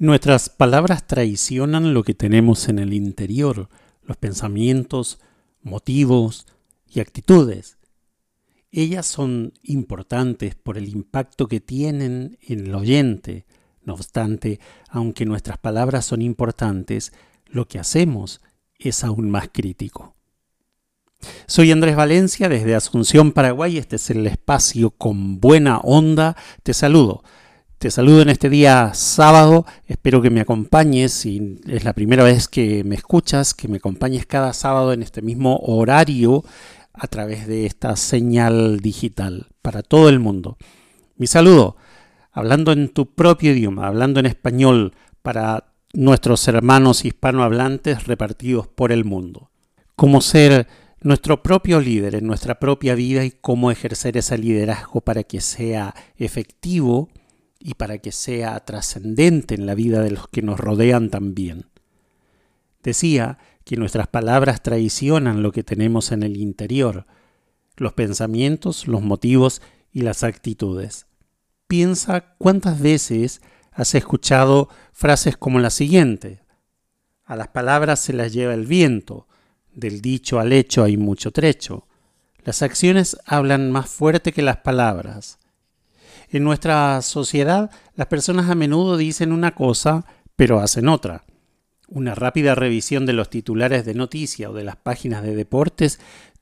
Nuestras palabras traicionan lo que tenemos en el interior, los pensamientos, motivos y actitudes. Ellas son importantes por el impacto que tienen en el oyente. No obstante, aunque nuestras palabras son importantes, lo que hacemos es aún más crítico. Soy Andrés Valencia desde Asunción, Paraguay. Este es el espacio con buena onda. Te saludo. Te saludo en este día sábado. Espero que me acompañes. Si es la primera vez que me escuchas, que me acompañes cada sábado en este mismo horario a través de esta señal digital para todo el mundo. Mi saludo, hablando en tu propio idioma, hablando en español para nuestros hermanos hispanohablantes repartidos por el mundo. Cómo ser nuestro propio líder en nuestra propia vida y cómo ejercer ese liderazgo para que sea efectivo y para que sea trascendente en la vida de los que nos rodean también. Decía que nuestras palabras traicionan lo que tenemos en el interior, los pensamientos, los motivos y las actitudes. Piensa cuántas veces has escuchado frases como la siguiente. A las palabras se las lleva el viento, del dicho al hecho hay mucho trecho. Las acciones hablan más fuerte que las palabras. En nuestra sociedad, las personas a menudo dicen una cosa, pero hacen otra. Una rápida revisión de los titulares de noticia o de las páginas de deportes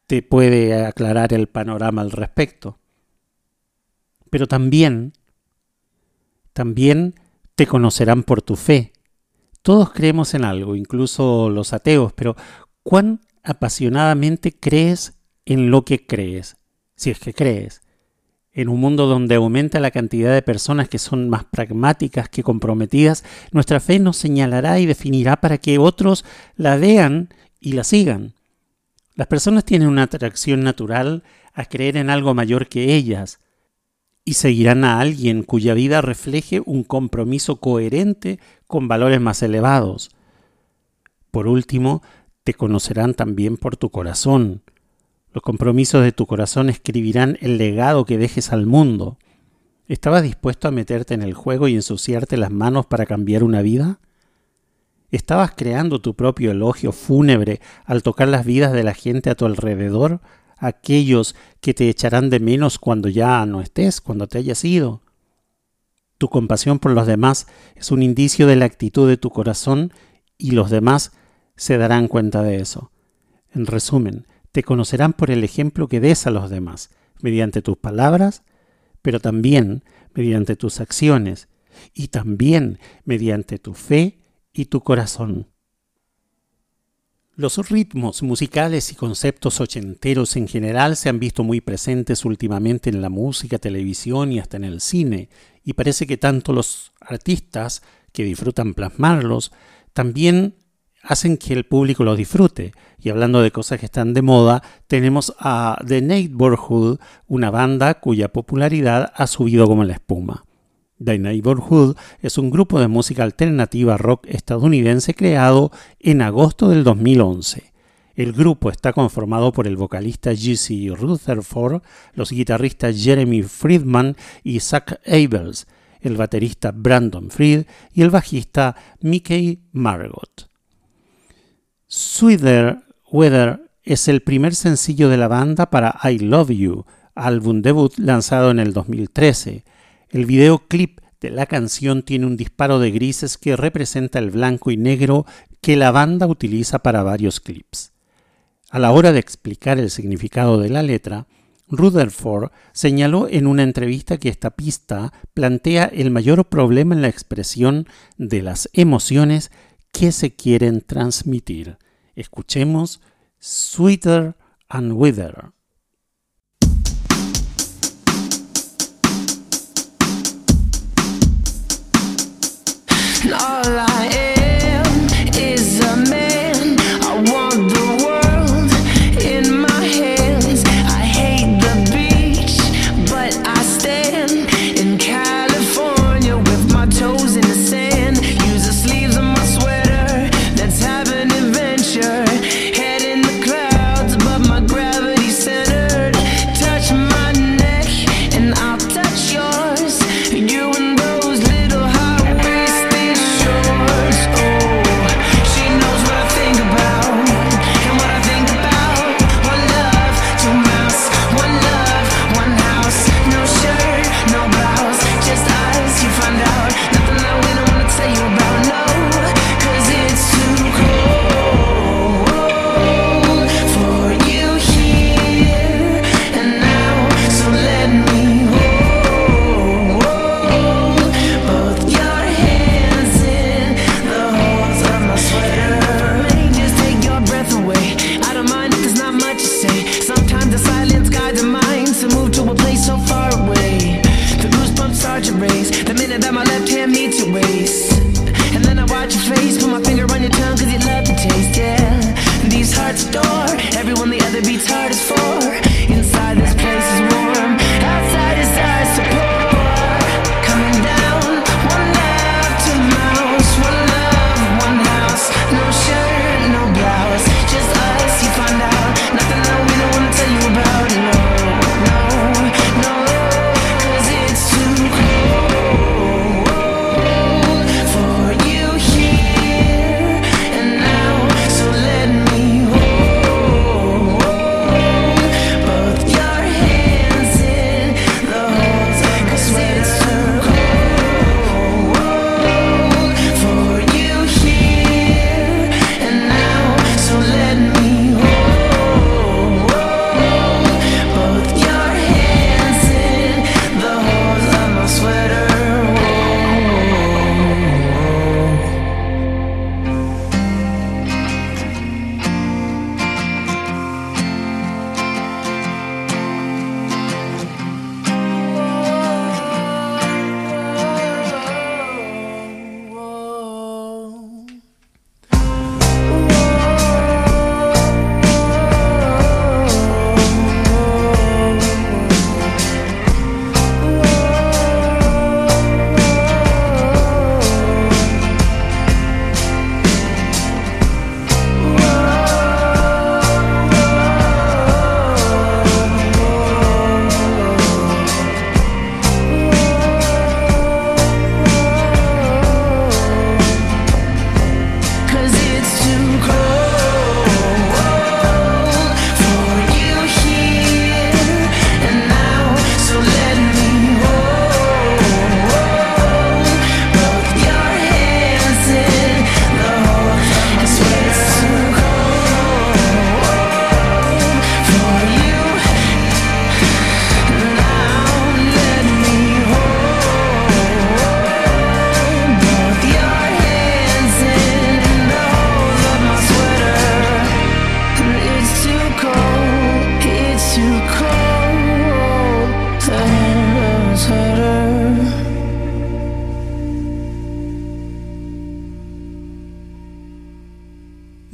te puede aclarar el panorama al respecto. Pero también, también te conocerán por tu fe. Todos creemos en algo, incluso los ateos, pero ¿cuán apasionadamente crees en lo que crees? Si es que crees. En un mundo donde aumenta la cantidad de personas que son más pragmáticas que comprometidas, nuestra fe nos señalará y definirá para que otros la vean y la sigan. Las personas tienen una atracción natural a creer en algo mayor que ellas, y seguirán a alguien cuya vida refleje un compromiso coherente con valores más elevados. Por último, te conocerán también por tu corazón. Los compromisos de tu corazón escribirán el legado que dejes al mundo. ¿Estabas dispuesto a meterte en el juego y ensuciarte las manos para cambiar una vida? ¿Estabas creando tu propio elogio fúnebre al tocar las vidas de la gente a tu alrededor aquellos que te echarán de menos cuando ya no estés, cuando te hayas ido. Tu compasión por los demás es un indicio de la actitud de tu corazón y los demás se darán cuenta de eso. En resumen, te conocerán por el ejemplo que des a los demás, mediante tus palabras, pero también mediante tus acciones y también mediante tu fe y tu corazón. Los ritmos musicales y conceptos ochenteros en general se han visto muy presentes últimamente en la música, televisión y hasta en el cine, y parece que tanto los artistas que disfrutan plasmarlos también hacen que el público los disfrute. Y hablando de cosas que están de moda, tenemos a The Neighborhood, una banda cuya popularidad ha subido como la espuma. The Neighborhood es un grupo de música alternativa rock estadounidense creado en agosto del 2011. El grupo está conformado por el vocalista G.C. Rutherford, los guitarristas Jeremy Friedman y Zach Abels, el baterista Brandon Fried y el bajista Mickey Margot. Sweeter Weather es el primer sencillo de la banda para I Love You, álbum debut lanzado en el 2013. El videoclip de la canción tiene un disparo de grises que representa el blanco y negro que la banda utiliza para varios clips. A la hora de explicar el significado de la letra, Rutherford señaló en una entrevista que esta pista plantea el mayor problema en la expresión de las emociones que se quieren transmitir. Escuchemos Sweeter and Wither.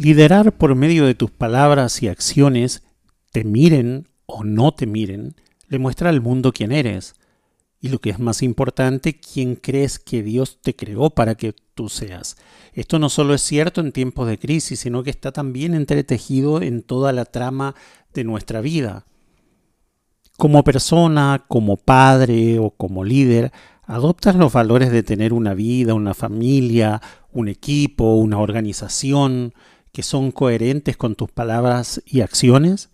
Liderar por medio de tus palabras y acciones, te miren o no te miren, le muestra al mundo quién eres. Y lo que es más importante, quién crees que Dios te creó para que tú seas. Esto no solo es cierto en tiempos de crisis, sino que está también entretejido en toda la trama de nuestra vida. Como persona, como padre o como líder, adoptas los valores de tener una vida, una familia, un equipo, una organización que son coherentes con tus palabras y acciones?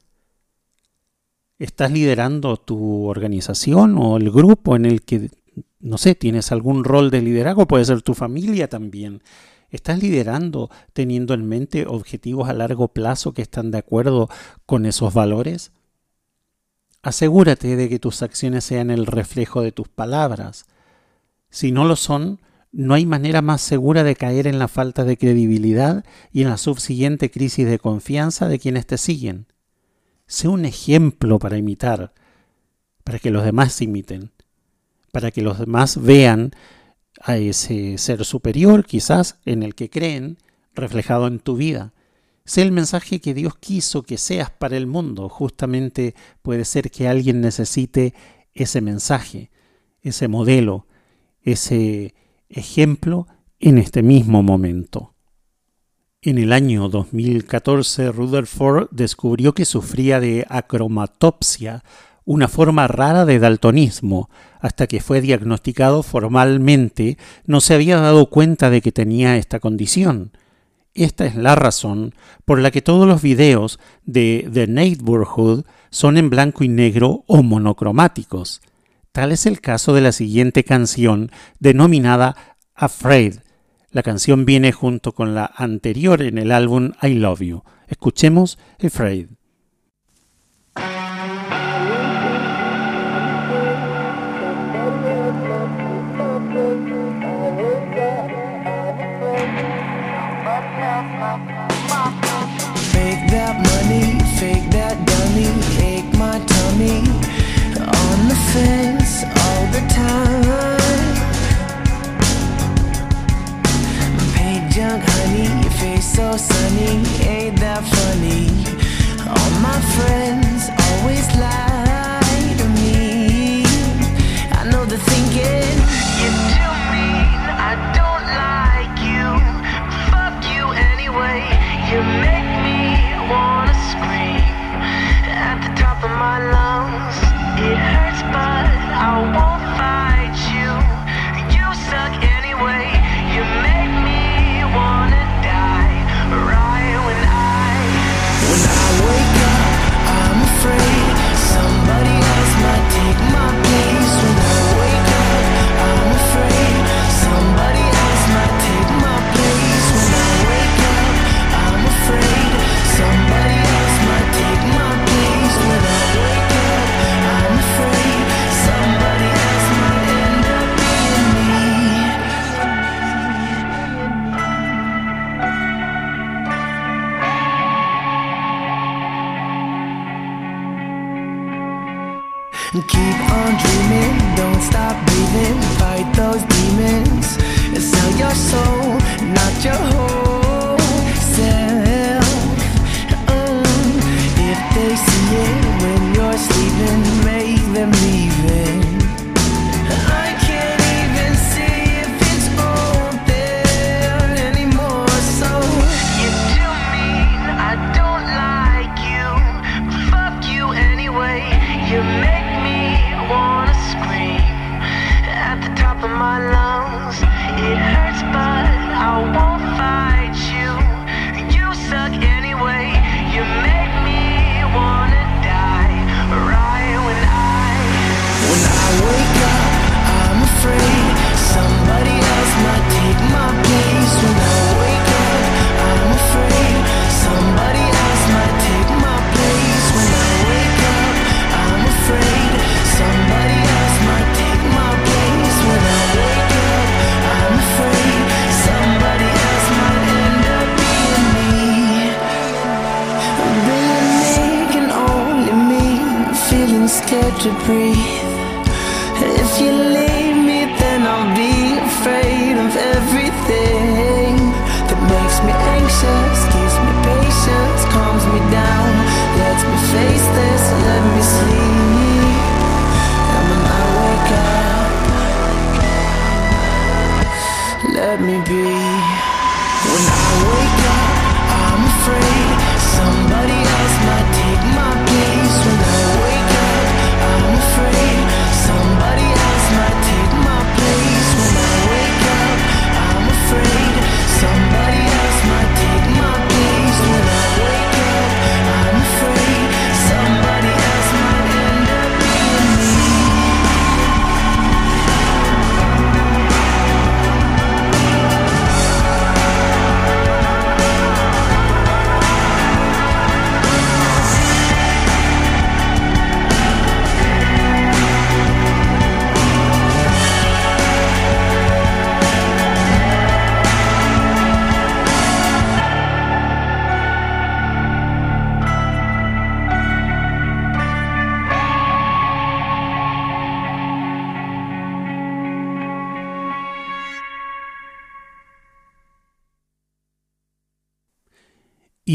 ¿Estás liderando tu organización o el grupo en el que, no sé, tienes algún rol de liderazgo? Puede ser tu familia también. ¿Estás liderando teniendo en mente objetivos a largo plazo que están de acuerdo con esos valores? Asegúrate de que tus acciones sean el reflejo de tus palabras. Si no lo son, no hay manera más segura de caer en la falta de credibilidad y en la subsiguiente crisis de confianza de quienes te siguen. Sé un ejemplo para imitar, para que los demás imiten, para que los demás vean a ese ser superior quizás en el que creen reflejado en tu vida. Sé el mensaje que Dios quiso que seas para el mundo. Justamente puede ser que alguien necesite ese mensaje, ese modelo, ese ejemplo en este mismo momento. En el año 2014, Rutherford descubrió que sufría de acromatopsia, una forma rara de daltonismo. Hasta que fue diagnosticado formalmente, no se había dado cuenta de que tenía esta condición. Esta es la razón por la que todos los videos de The Neighborhood son en blanco y negro o monocromáticos. Tal es el caso de la siguiente canción denominada Afraid. La canción viene junto con la anterior en el álbum I Love You. Escuchemos Afraid. Sunny, ain't that funny? All my friends always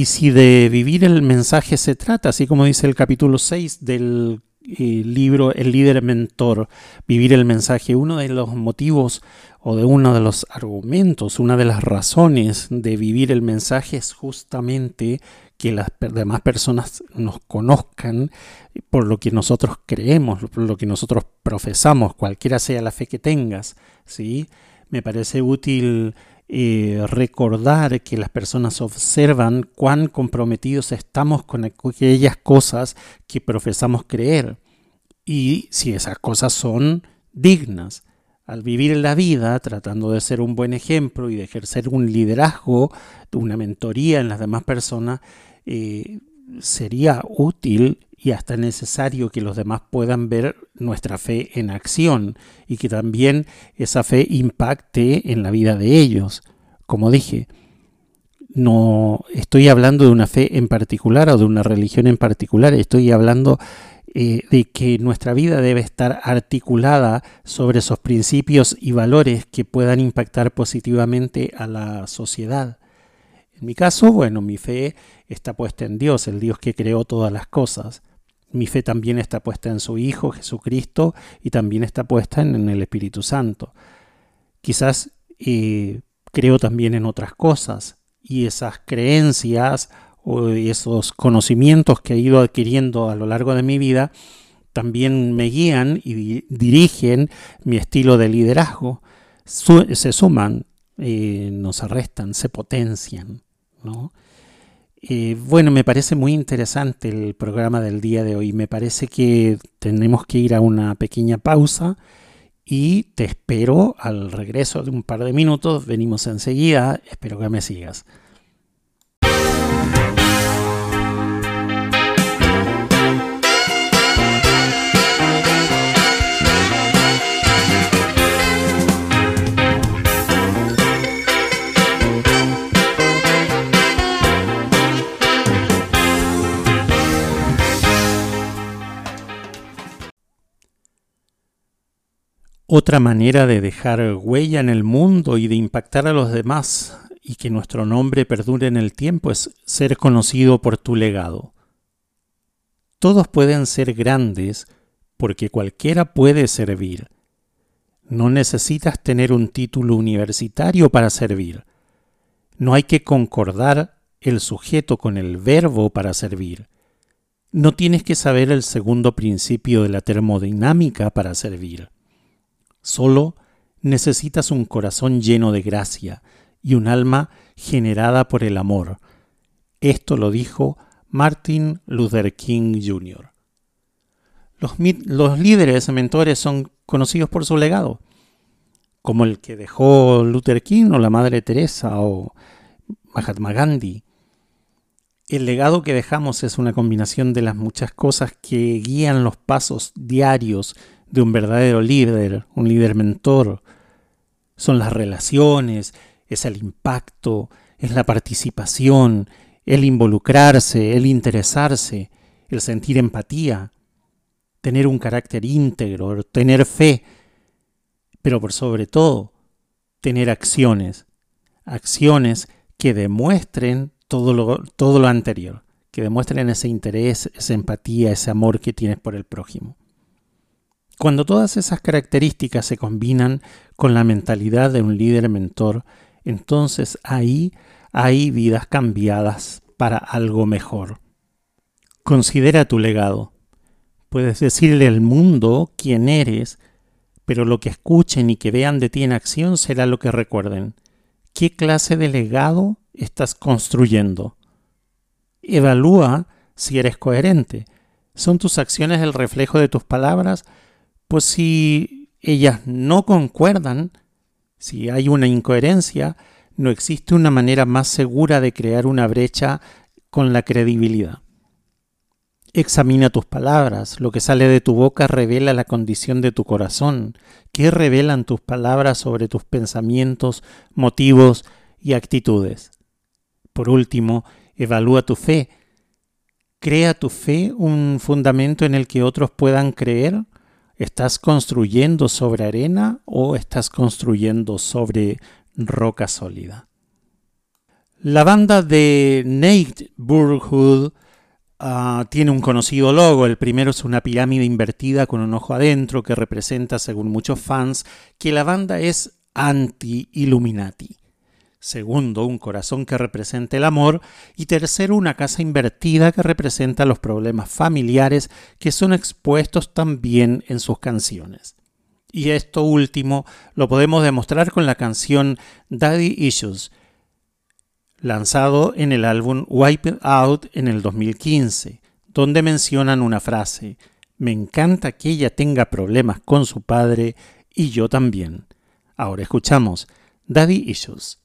Y si de vivir el mensaje se trata, así como dice el capítulo 6 del eh, libro El líder mentor, vivir el mensaje, uno de los motivos o de uno de los argumentos, una de las razones de vivir el mensaje es justamente que las demás personas nos conozcan por lo que nosotros creemos, por lo que nosotros profesamos, cualquiera sea la fe que tengas, ¿sí? Me parece útil eh, recordar que las personas observan cuán comprometidos estamos con aquellas cosas que profesamos creer y si esas cosas son dignas. Al vivir la vida tratando de ser un buen ejemplo y de ejercer un liderazgo, una mentoría en las demás personas, eh, sería útil y hasta necesario que los demás puedan ver nuestra fe en acción y que también esa fe impacte en la vida de ellos. Como dije, no estoy hablando de una fe en particular o de una religión en particular, estoy hablando eh, de que nuestra vida debe estar articulada sobre esos principios y valores que puedan impactar positivamente a la sociedad. En mi caso, bueno, mi fe está puesta en Dios, el Dios que creó todas las cosas. Mi fe también está puesta en su Hijo Jesucristo y también está puesta en, el Espíritu Santo. Quizás eh, creo también en otras cosas y esas creencias o esos conocimientos que he ido adquiriendo a lo largo de mi vida también me guían y dirigen mi estilo de liderazgo. se suman, eh, nos arrestan, se potencian. ¿No? Bueno, me parece muy interesante el programa del día de hoy. Me parece que tenemos que ir a una pequeña pausa y te espero al regreso de un par de minutos. Venimos enseguida. Espero que me sigas. Otra manera de dejar huella en el mundo y de impactar a los demás y que nuestro nombre perdure en el tiempo es ser conocido por tu legado. Todos pueden ser grandes porque cualquiera puede servir. No necesitas tener un título universitario para servir. No hay que concordar el sujeto con el verbo para servir. No tienes que saber el segundo principio de la termodinámica para servir. Solo necesitas un corazón lleno de gracia y un alma generada por el amor. Esto lo dijo Martin Luther King Jr. Los, los, líderes mentores son conocidos por su legado, como el que dejó Luther King o la Madre Teresa o Mahatma Gandhi. El legado que dejamos es una combinación de las muchas cosas que guían los pasos diarios de un verdadero líder, un líder mentor. Son las relaciones, es el impacto, es la participación, el involucrarse, el interesarse, el sentir empatía, tener un carácter íntegro, tener fe, pero por sobre todo, tener acciones, acciones que demuestren todo lo, todo lo anterior, que demuestren ese interés, esa empatía, ese amor que tienes por el prójimo. Cuando todas esas características se combinan con la mentalidad de un líder mentor, entonces ahí hay vidas cambiadas para algo mejor. Considera tu legado. Puedes decirle al mundo quién eres, pero lo que escuchen y que vean de ti en acción será lo que recuerden. ¿Qué clase de legado estás construyendo? Evalúa si eres coherente. ¿Son tus acciones el reflejo de tus palabras pues si ellas no concuerdan, si hay una incoherencia, no existe una manera más segura de crear una brecha con la credibilidad. Examina tus palabras, lo que sale de tu boca revela la condición de tu corazón. ¿Qué revelan tus palabras sobre tus pensamientos, motivos y actitudes? Por último, evalúa tu fe. ¿Crea tu fe un fundamento en el que otros puedan creer? ¿Estás construyendo sobre arena o estás construyendo sobre roca sólida? La banda de Nate Burghood ah, tiene un conocido logo. El primero es una pirámide invertida con un ojo adentro que representa, según muchos fans, que la banda es anti-Illuminati. Segundo, un corazón que representa el amor. Y tercero, una casa invertida que representa los problemas familiares que son expuestos también en sus canciones. Y esto último lo podemos demostrar con la canción Daddy Issues, lanzado en el álbum Wipe Out en el 2015, donde mencionan una frase, me encanta que ella tenga problemas con su padre y yo también. Ahora escuchamos Daddy Issues.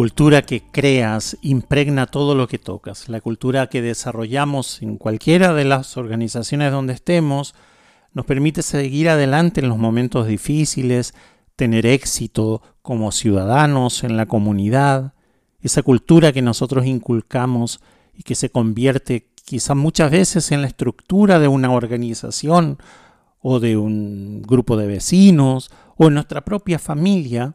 Cultura que creas impregna todo lo que tocas. La cultura que desarrollamos en cualquiera de las organizaciones donde estemos nos permite seguir adelante en los momentos difíciles, tener éxito como ciudadanos en la comunidad. Esa cultura que nosotros inculcamos y que se convierte quizá muchas veces en la estructura de una organización o de un grupo de vecinos o en nuestra propia familia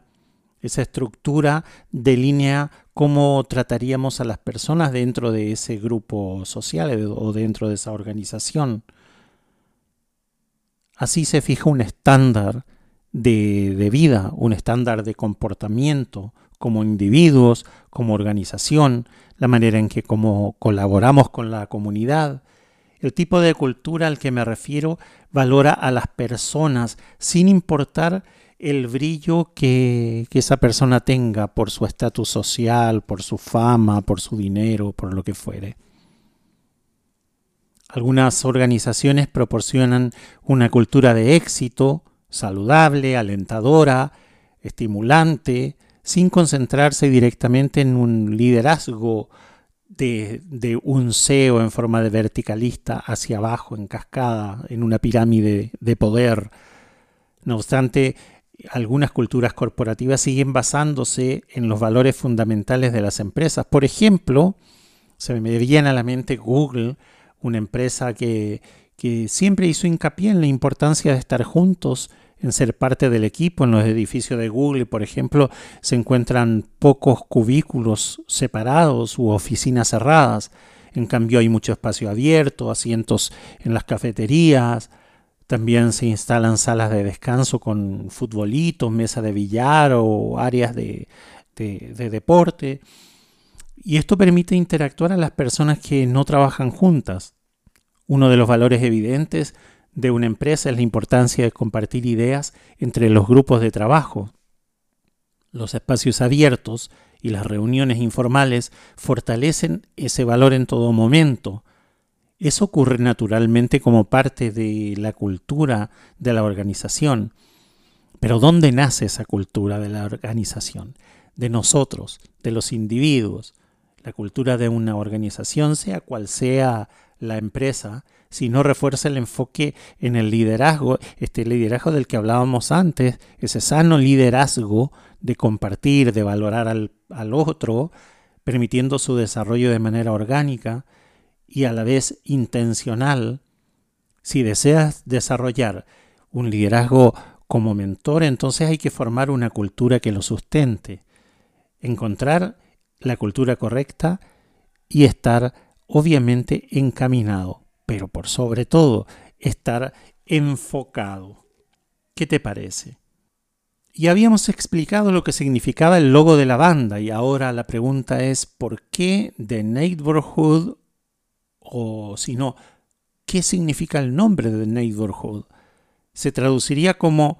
esa estructura delinea cómo trataríamos a las personas dentro de ese grupo social eh, o dentro de esa organización. Así se fija un estándar de, de vida, un estándar de comportamiento como individuos, como organización, la manera en que como colaboramos con la comunidad. El tipo de cultura al que me refiero valora a las personas sin importar el brillo que, esa persona tenga por su estatus social, por su fama, por su dinero, por lo que fuere. Algunas organizaciones proporcionan una cultura de éxito, saludable, alentadora, estimulante, sin concentrarse directamente en un liderazgo de, de, un CEO en forma de verticalista hacia abajo, en cascada, en una pirámide de poder. No obstante, algunas culturas corporativas siguen basándose en los valores fundamentales de las empresas. Por ejemplo, se me viene a la mente Google, una empresa que, que siempre hizo hincapié en la importancia de estar juntos, en ser parte del equipo. En los edificios de Google, por ejemplo, se encuentran pocos cubículos separados u oficinas cerradas. En cambio, hay mucho espacio abierto, asientos en las cafeterías. También se instalan salas de descanso con futbolitos, mesa de billar o áreas de, de, de deporte. Y esto permite interactuar a las personas que no trabajan juntas. Uno de los valores evidentes de una empresa es la importancia de compartir ideas entre los grupos de trabajo. Los espacios abiertos y las reuniones informales fortalecen ese valor en todo momento. Eso ocurre naturalmente como parte de la cultura de la organización. Pero ¿dónde nace esa cultura de la organización? De nosotros, de los individuos. La cultura de una organización, sea cual sea la empresa, si no refuerza el enfoque en el liderazgo, este liderazgo del que hablábamos antes, ese sano liderazgo de compartir, de valorar al, al otro, permitiendo su desarrollo de manera orgánica y a la vez intencional. Si deseas desarrollar un liderazgo como mentor, entonces hay que formar una cultura que lo sustente, encontrar la cultura correcta y estar obviamente encaminado, pero por sobre todo estar enfocado. ¿Qué te parece? Y habíamos explicado lo que significaba el logo de la banda y ahora la pregunta es ¿por qué The Neighborhood? O si no, ¿qué significa el nombre de The Neighborhood? Se traduciría como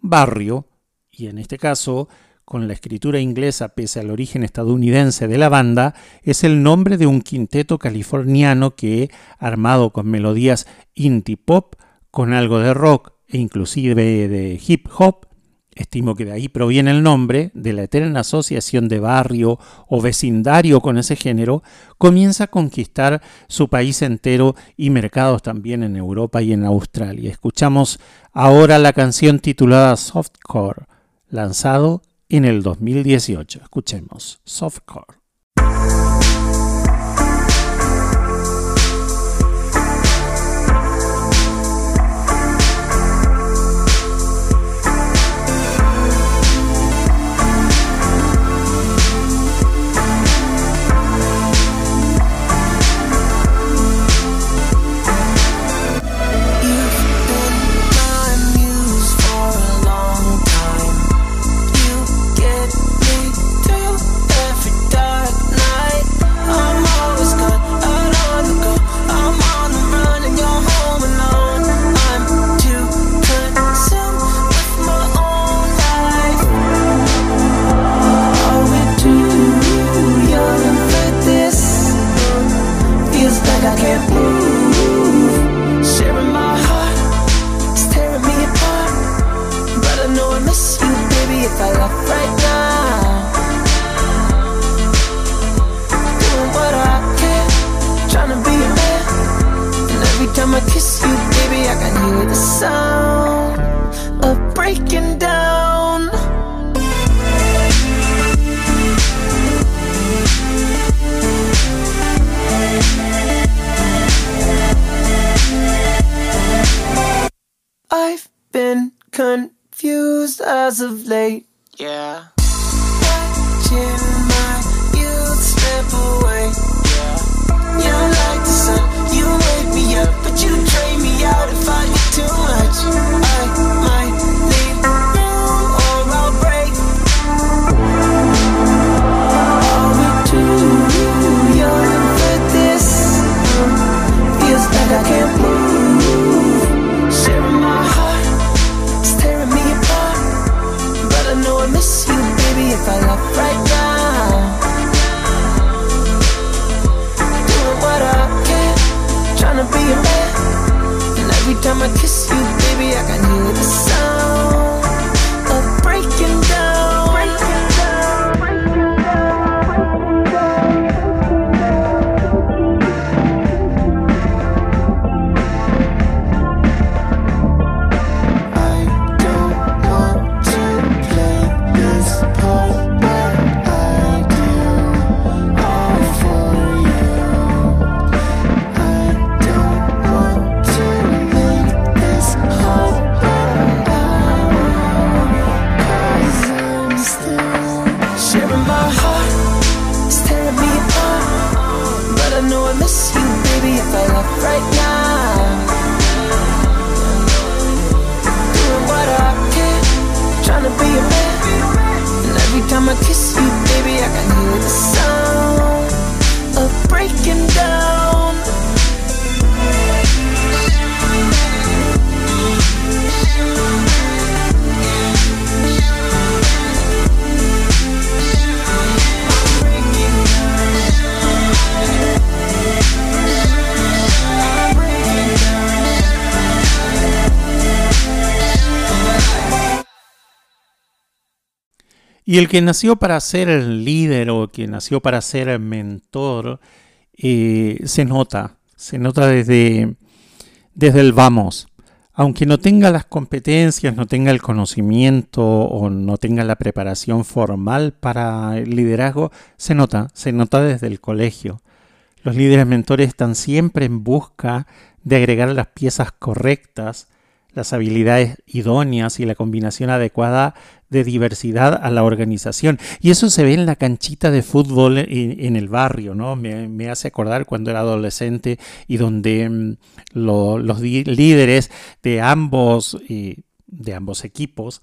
barrio y en este caso con la escritura inglesa pese al origen estadounidense de la banda, es el nombre de un quinteto californiano que, armado con melodías indie pop, con algo de rock e inclusive de hip hop, estimo que de ahí proviene el nombre, de la eterna asociación de barrio o vecindario con ese género, comienza a conquistar su país entero y mercados también en Europa y en Australia. Escuchamos ahora la canción titulada Softcore, lanzado en el 2018. Escuchemos Softcore. And every time I kiss you, baby, I can hear the sound. Y el que nació para ser el líder o que nació para ser el mentor, eh, se nota, se nota desde, desde el vamos. Aunque no tenga las competencias, no tenga el conocimiento o no tenga la preparación formal para el liderazgo, se nota, se nota desde el colegio. Los líderes mentores están siempre en busca de agregar las piezas correctas las habilidades idóneas y la combinación adecuada de diversidad a la organización. Y eso se ve en la canchita de fútbol en, el barrio, ¿no? Me, hace acordar cuando era adolescente y donde mm, los líderes de ambos, eh, de ambos equipos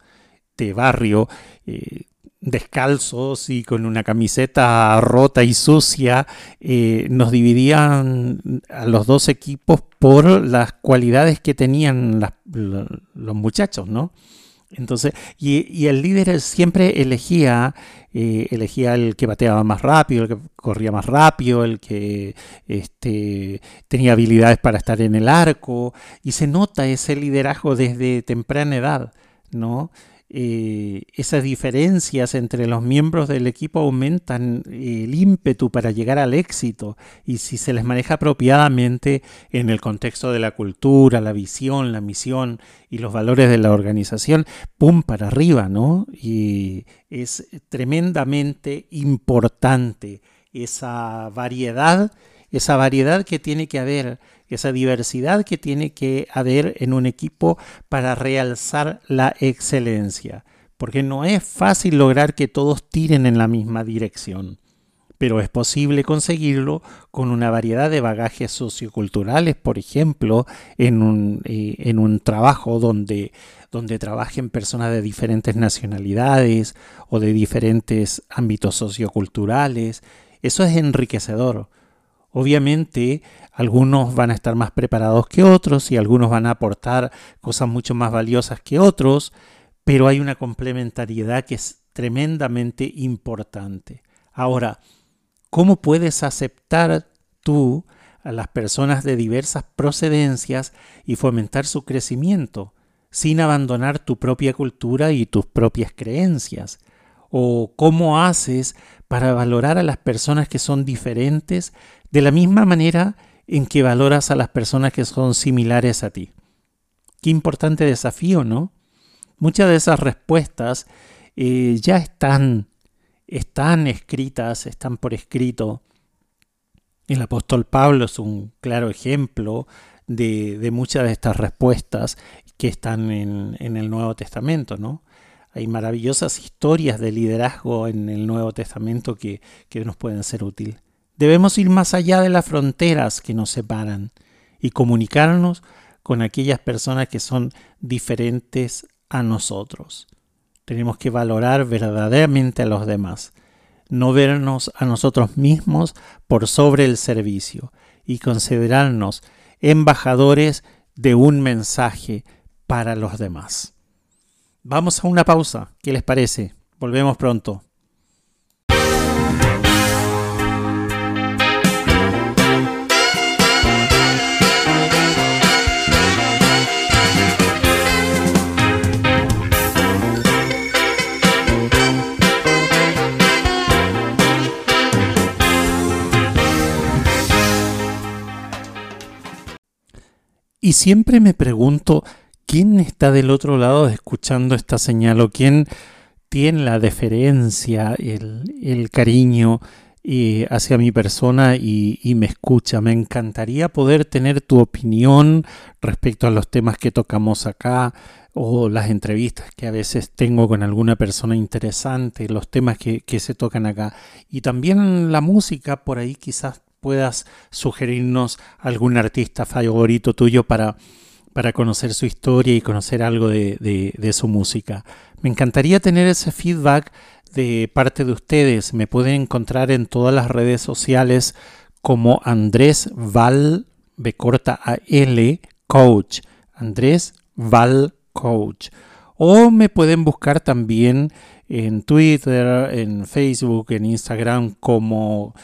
de barrio eh, descalzos y con una camiseta rota y sucia, eh, nos dividían a los dos equipos por las cualidades que tenían los muchachos, ¿no? Entonces, y, el líder siempre elegía, eh, elegía el que bateaba más rápido, el que corría más rápido, el que este, tenía habilidades para estar en el arco, y se nota ese liderazgo desde temprana edad, ¿no? Eh, esas diferencias entre los miembros del equipo aumentan eh, el ímpetu para llegar al éxito y si se les maneja apropiadamente en el contexto de la cultura, la visión, la misión y los valores de la organización, ¡pum! para arriba, ¿no? Y es tremendamente importante esa variedad, esa variedad que tiene que haber, esa diversidad que tiene que haber en un equipo para realzar la excelencia, porque no es fácil lograr que todos tiren en la misma dirección pero es posible conseguirlo con una variedad de bagajes socioculturales, por ejemplo, en un, eh, en un trabajo donde, donde trabajen personas de diferentes nacionalidades o de diferentes ámbitos socioculturales. Eso es enriquecedor. Obviamente, algunos van a estar más preparados que otros y algunos van a aportar cosas mucho más valiosas que otros, pero hay una complementariedad que es tremendamente importante. Ahora, ¿Cómo puedes aceptar tú a las personas de diversas procedencias y fomentar su crecimiento sin abandonar tu propia cultura y tus propias creencias? ¿O cómo haces para valorar a las personas que son diferentes de la misma manera en que valoras a las personas que son similares a ti? Qué importante desafío, ¿no? Muchas de esas respuestas eh, ya están están escritas, están por escrito. El apóstol Pablo es un claro ejemplo de, muchas de estas respuestas que están en, el Nuevo Testamento, ¿no? Hay maravillosas historias de liderazgo en el Nuevo Testamento que, que nos pueden ser útiles. Debemos ir más allá de las fronteras que nos separan y comunicarnos con aquellas personas que son diferentes a nosotros. Tenemos que valorar verdaderamente a los demás, no vernos a nosotros mismos por sobre el servicio y considerarnos embajadores de un mensaje para los demás. Vamos a una pausa, ¿qué les parece? Volvemos pronto. Y siempre me pregunto, ¿quién está del otro lado escuchando esta señal o quién tiene la deferencia, el, cariño eh, hacia mi persona y, y, me escucha? Me encantaría poder tener tu opinión respecto a los temas que tocamos acá o las entrevistas que a veces tengo con alguna persona interesante, los temas que, que se tocan acá. Y también la música, por ahí quizás puedas sugerirnos algún artista favorito tuyo para, para conocer su historia y conocer algo de, su música. Me encantaría tener ese feedback de parte de ustedes. Me pueden encontrar en todas las redes sociales como Andrés Val, B A L, Coach. Andrés Val Coach. O me pueden buscar también en Twitter, en Facebook, en Instagram como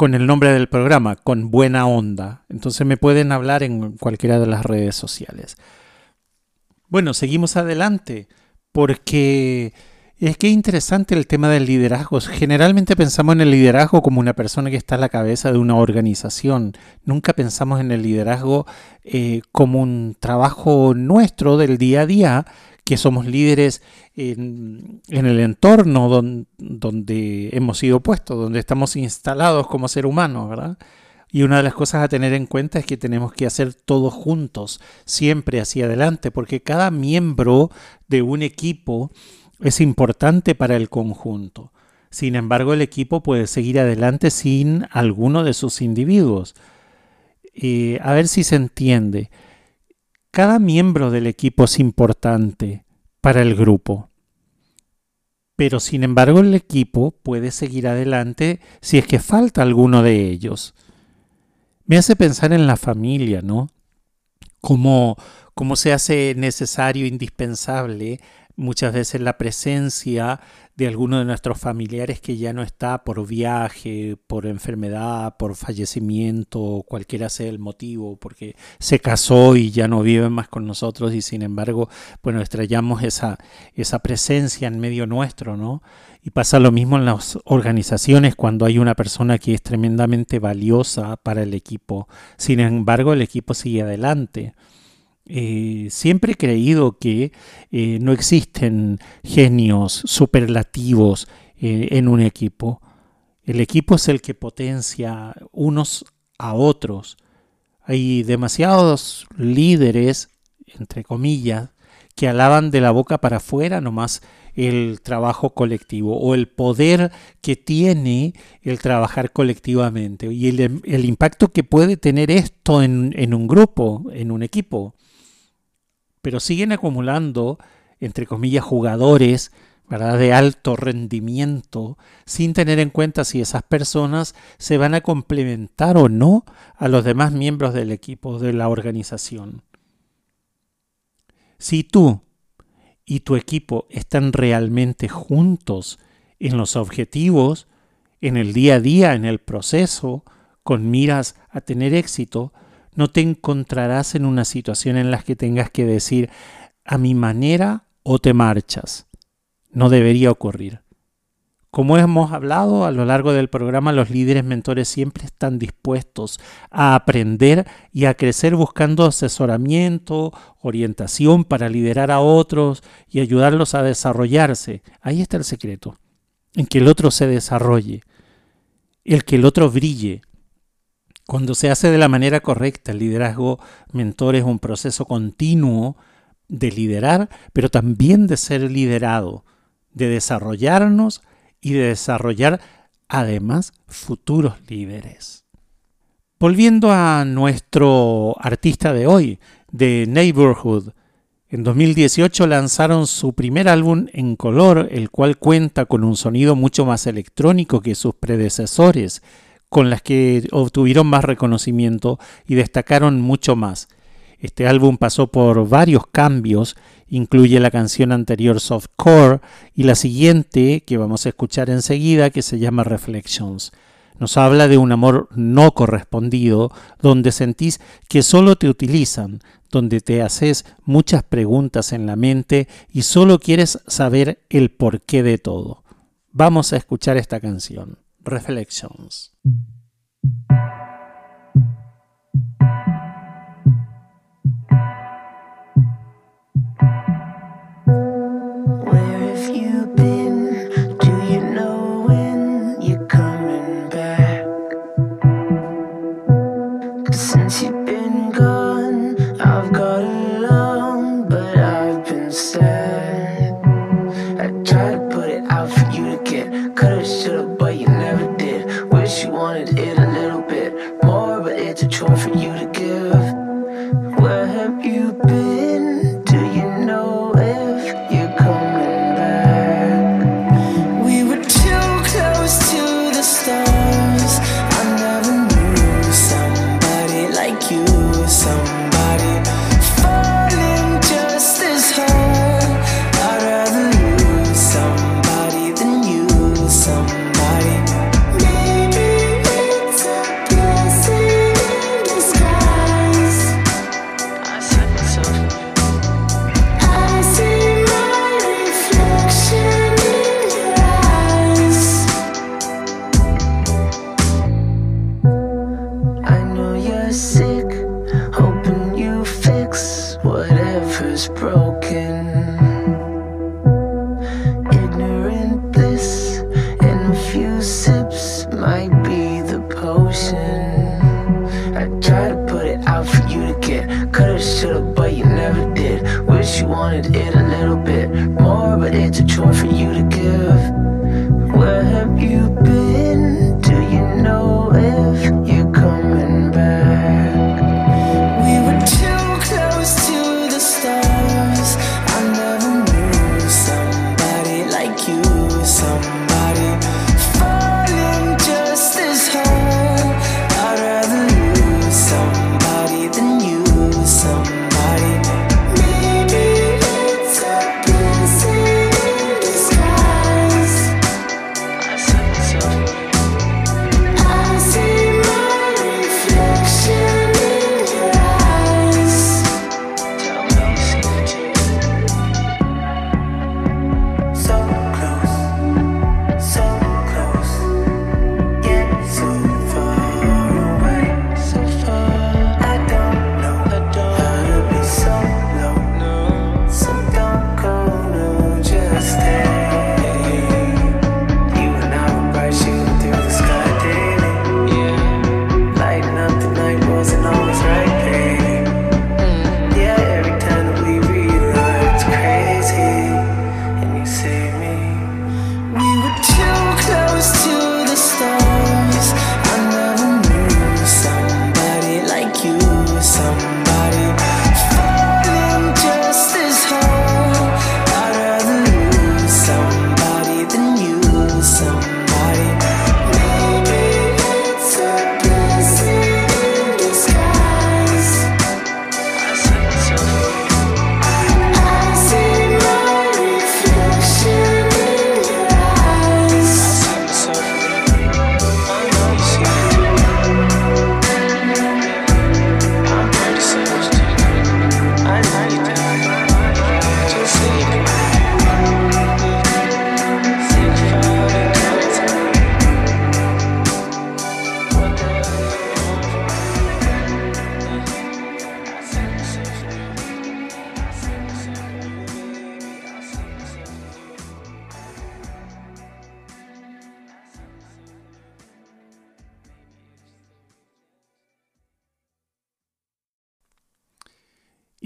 con el nombre del programa, con buena onda. Entonces me pueden hablar en cualquiera de las redes sociales. Bueno, seguimos adelante porque es que es interesante el tema del liderazgo. Generalmente pensamos en el liderazgo como una persona que está a la cabeza de una organización. Nunca pensamos en el liderazgo eh, como un trabajo nuestro del día a día que somos líderes en, el entorno donde hemos sido puestos, donde estamos instalados como ser humanos, ¿verdad? Y una de las cosas a tener en cuenta es que tenemos que hacer todo juntos, siempre hacia adelante, porque cada miembro de un equipo es importante para el conjunto. Sin embargo, el equipo puede seguir adelante sin alguno de sus individuos. Eh, a ver si se entiende. Cada miembro del equipo es importante para el grupo. Pero sin embargo el equipo puede seguir adelante si es que falta alguno de ellos. Me hace pensar en la familia, ¿no? Cómo, cómo se hace necesario, indispensable muchas veces la presencia de alguno de nuestros familiares que ya no está por viaje, por enfermedad, por fallecimiento, cualquiera sea el motivo, porque se casó y ya no vive más con nosotros y sin embargo, bueno, extrañamos esa, esa presencia en medio nuestro, ¿no? Y pasa lo mismo en las organizaciones cuando hay una persona que es tremendamente valiosa para el equipo. Sin embargo, el equipo sigue adelante. Eh, siempre he creído que eh, no existen genios superlativos eh, en un equipo. El equipo es el que potencia unos a otros. Hay demasiados líderes, entre comillas, que alaban de la boca para afuera nomás el trabajo colectivo o el poder que tiene el trabajar colectivamente y el, impacto que puede tener esto en un grupo, en un equipo. Pero siguen acumulando, entre comillas, jugadores ¿verdad? de alto rendimiento, sin tener en cuenta si esas personas se van a complementar o no a los demás miembros del equipo, de la organización. Si tú y tu equipo están realmente juntos en los objetivos, en el día a día, en el proceso, con miras a tener éxito, no te encontrarás en una situación en la que tengas que decir a mi manera o te marchas no debería ocurrir. Como hemos hablado a lo largo del programa, los líderes mentores siempre están dispuestos a aprender y a crecer buscando asesoramiento, orientación para liderar a otros y ayudarlos a desarrollarse. Ahí está el secreto, en que el otro se desarrolle, el que el otro brille. Cuando se hace de la manera correcta, el liderazgo mentor es un proceso continuo de liderar, pero también de ser liderado de desarrollarnos y de desarrollar además futuros líderes. Volviendo a nuestro artista de hoy, de Neighborhood, en 2018 lanzaron su primer álbum en color, el cual cuenta con un sonido mucho más electrónico que sus predecesores, con las que obtuvieron más reconocimiento y destacaron mucho más. Este álbum pasó por varios cambios, incluye la canción anterior Softcore y la siguiente que vamos a escuchar enseguida que se llama Reflections. Nos habla de un amor no correspondido, donde sentís que solo te utilizan, donde te haces muchas preguntas en la mente y solo quieres saber el porqué de todo. Vamos a escuchar esta canción, Reflections. some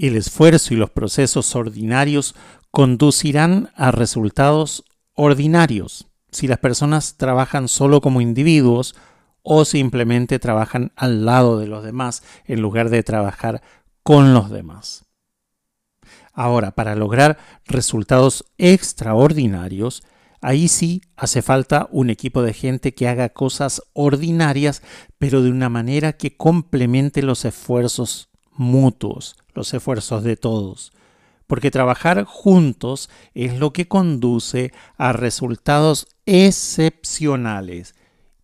El esfuerzo y los procesos ordinarios conducirán a resultados ordinarios si las personas trabajan solo como individuos o simplemente trabajan al lado de los demás en lugar de trabajar con los demás. Ahora, para lograr resultados extraordinarios, ahí sí hace falta un equipo de gente que haga cosas ordinarias, pero de una manera que complemente los esfuerzos mutuos, los esfuerzos de todos. Porque trabajar juntos es lo que conduce a resultados excepcionales.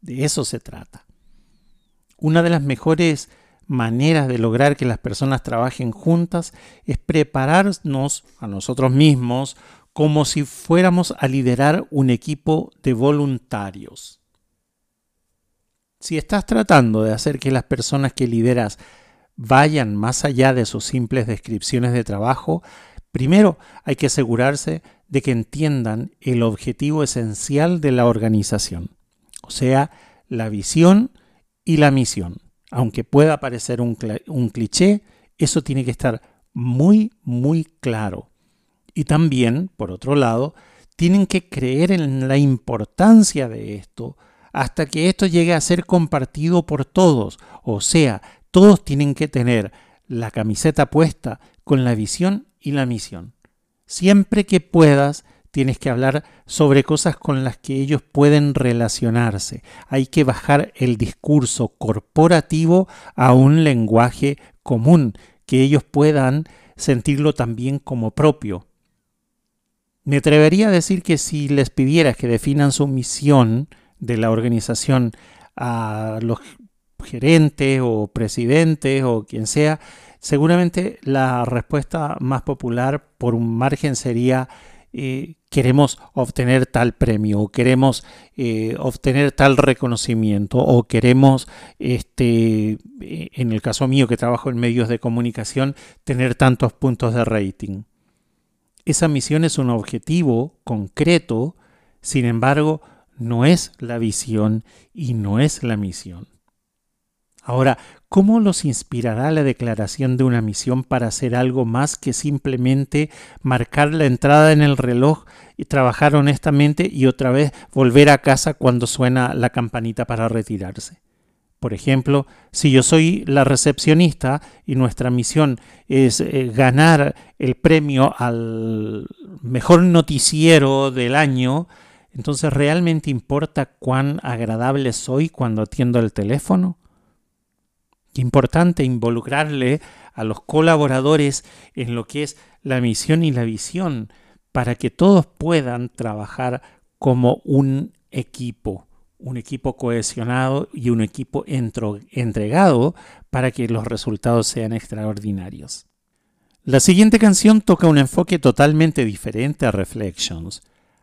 De eso se trata. Una de las mejores maneras de lograr que las personas trabajen juntas es prepararnos a nosotros mismos como si fuéramos a liderar un equipo de voluntarios. Si estás tratando de hacer que las personas que lideras vayan más allá de sus simples descripciones de trabajo, primero hay que asegurarse de que entiendan el objetivo esencial de la organización, o sea, la visión y la misión. Aunque pueda parecer un, cliché, eso tiene que estar muy, muy claro. Y también, por otro lado, tienen que creer en la importancia de esto hasta que esto llegue a ser compartido por todos. O sea, todos tienen que tener la camiseta puesta con la visión y la misión. Siempre que puedas, tienes que hablar sobre cosas con las que ellos pueden relacionarse. Hay que bajar el discurso corporativo a un lenguaje común, que ellos puedan sentirlo también como propio. Me atrevería a decir que si les pidieras que definan su misión de la organización a los gerentes o presidentes o quien sea, seguramente la respuesta más popular por un margen sería eh, queremos obtener tal premio o queremos eh, obtener tal reconocimiento o queremos, este, eh, en el caso mío que trabajo en medios de comunicación, tener tantos puntos de rating. Esa misión es un objetivo concreto, sin embargo, no es la visión y no es la misión. Ahora, ¿cómo los inspirará la declaración de una misión para hacer algo más que simplemente marcar la entrada en el reloj y trabajar honestamente y otra vez volver a casa cuando suena la campanita para retirarse? Por ejemplo, si yo soy la recepcionista y nuestra misión es eh, ganar el premio al mejor noticiero del año, entonces ¿realmente importa cuán agradable soy cuando atiendo el teléfono? Importante involucrarle a los colaboradores en lo que es la misión y la visión para que todos puedan trabajar como un equipo un equipo cohesionado y un equipo entregado para que los resultados sean extraordinarios. La siguiente canción toca un enfoque totalmente diferente a Reflections.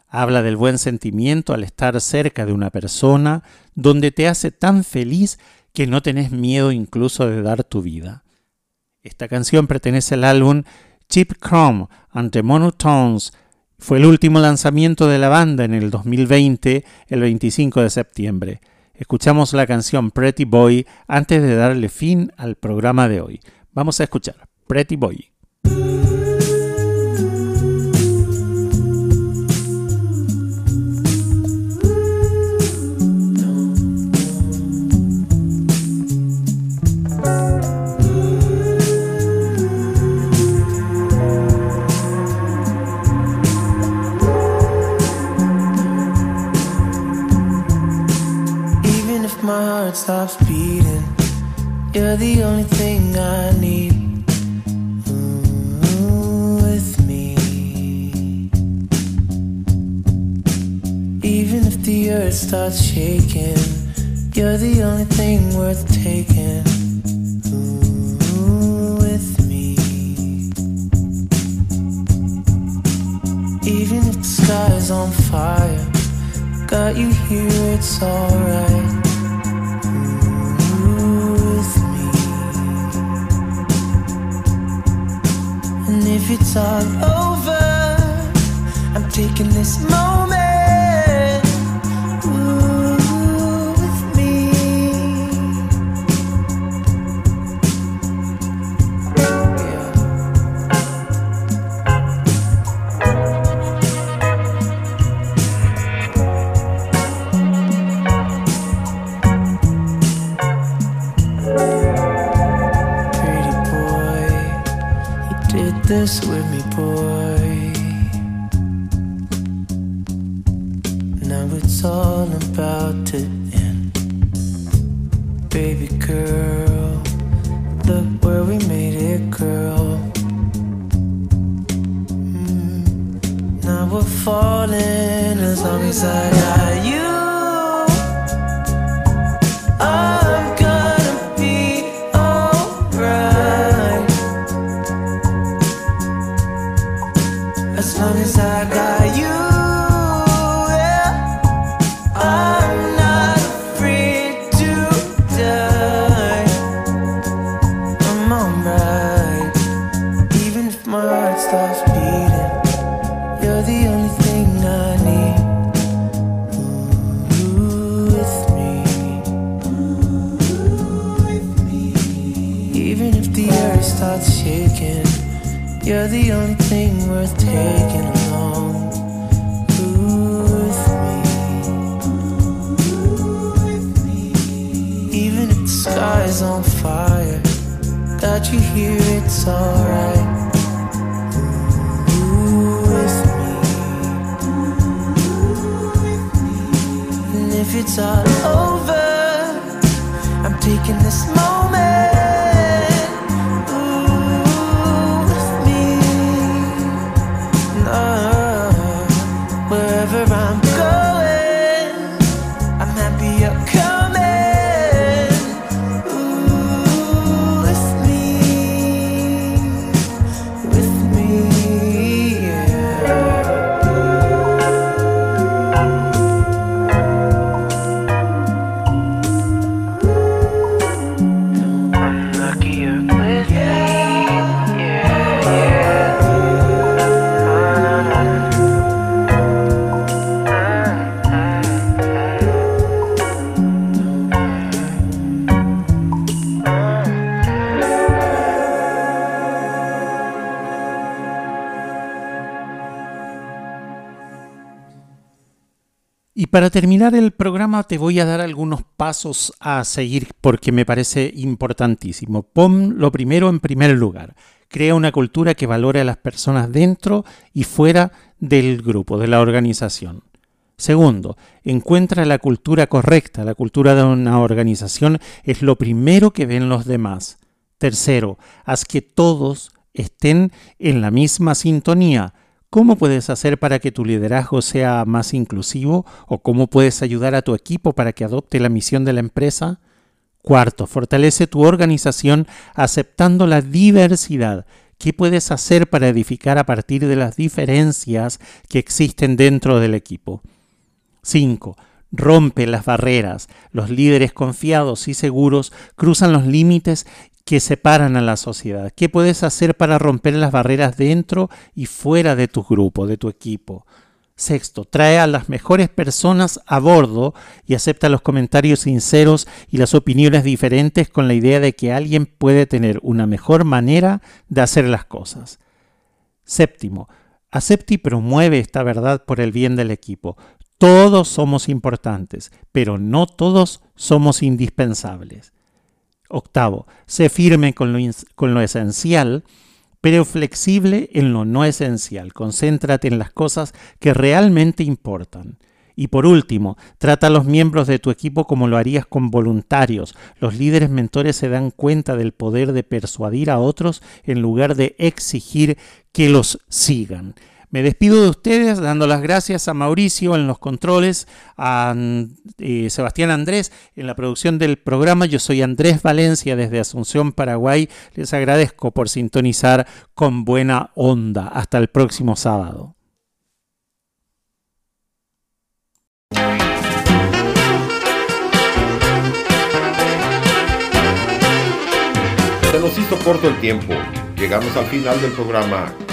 Habla del buen sentimiento al estar cerca de una persona donde te hace tan feliz que no tenés miedo incluso de dar tu vida. Esta canción pertenece al álbum Cheap Chrome and the Monotones fue el último lanzamiento de la banda en el 2020, el 25 de septiembre. Escuchamos la canción Pretty Boy antes de darle fin al programa de hoy. Vamos a escuchar Pretty Boy. Stops beating. You're the only thing I need. Ooh, with me. Even if the earth starts shaking, you're the only thing worth taking. Ooh, with me. Even if the sky's on fire, got you here, it's alright. If it's all over, I'm taking this moment. This with me, boy. Now it's all about to end. Baby girl, look where we made it, girl. Mm. Now we're falling as long as I got you. Here, it's alright. With me. And if it's all over, I'm taking this moment. Para terminar el programa te voy a dar algunos pasos a seguir porque me parece importantísimo. Pon lo primero en primer lugar. Crea una cultura que valore a las personas dentro y fuera del grupo, de la organización. Segundo, encuentra la cultura correcta. La cultura de una organización es lo primero que ven los demás. Tercero, haz que todos estén en la misma sintonía. ¿Cómo puedes hacer para que tu liderazgo sea más inclusivo? ¿O cómo puedes ayudar a tu equipo para que adopte la misión de la empresa? Cuarto, fortalece tu organización aceptando la diversidad. ¿Qué puedes hacer para edificar a partir de las diferencias que existen dentro del equipo? 5. Rompe las barreras. Los líderes confiados y seguros cruzan los límites que separan a la sociedad. ¿Qué puedes hacer para romper las barreras dentro y fuera de tu grupo, de tu equipo? Sexto, trae a las mejores personas a bordo y acepta los comentarios sinceros y las opiniones diferentes con la idea de que alguien puede tener una mejor manera de hacer las cosas. Séptimo, acepta y promueve esta verdad por el bien del equipo. Todos somos importantes, pero no todos somos indispensables. Octavo, sé firme con lo, con lo, esencial, pero flexible en lo no esencial. Concéntrate en las cosas que realmente importan. Y por último, trata a los miembros de tu equipo como lo harías con voluntarios. Los líderes mentores se dan cuenta del poder de persuadir a otros en lugar de exigir que los sigan. Me despido de ustedes dando las gracias a Mauricio en los controles, a eh, Sebastián Andrés en la producción del programa. Yo soy Andrés Valencia desde Asunción, Paraguay. Les agradezco por sintonizar con buena onda. Hasta el próximo sábado. Se nos hizo corto el tiempo. Llegamos al final del programa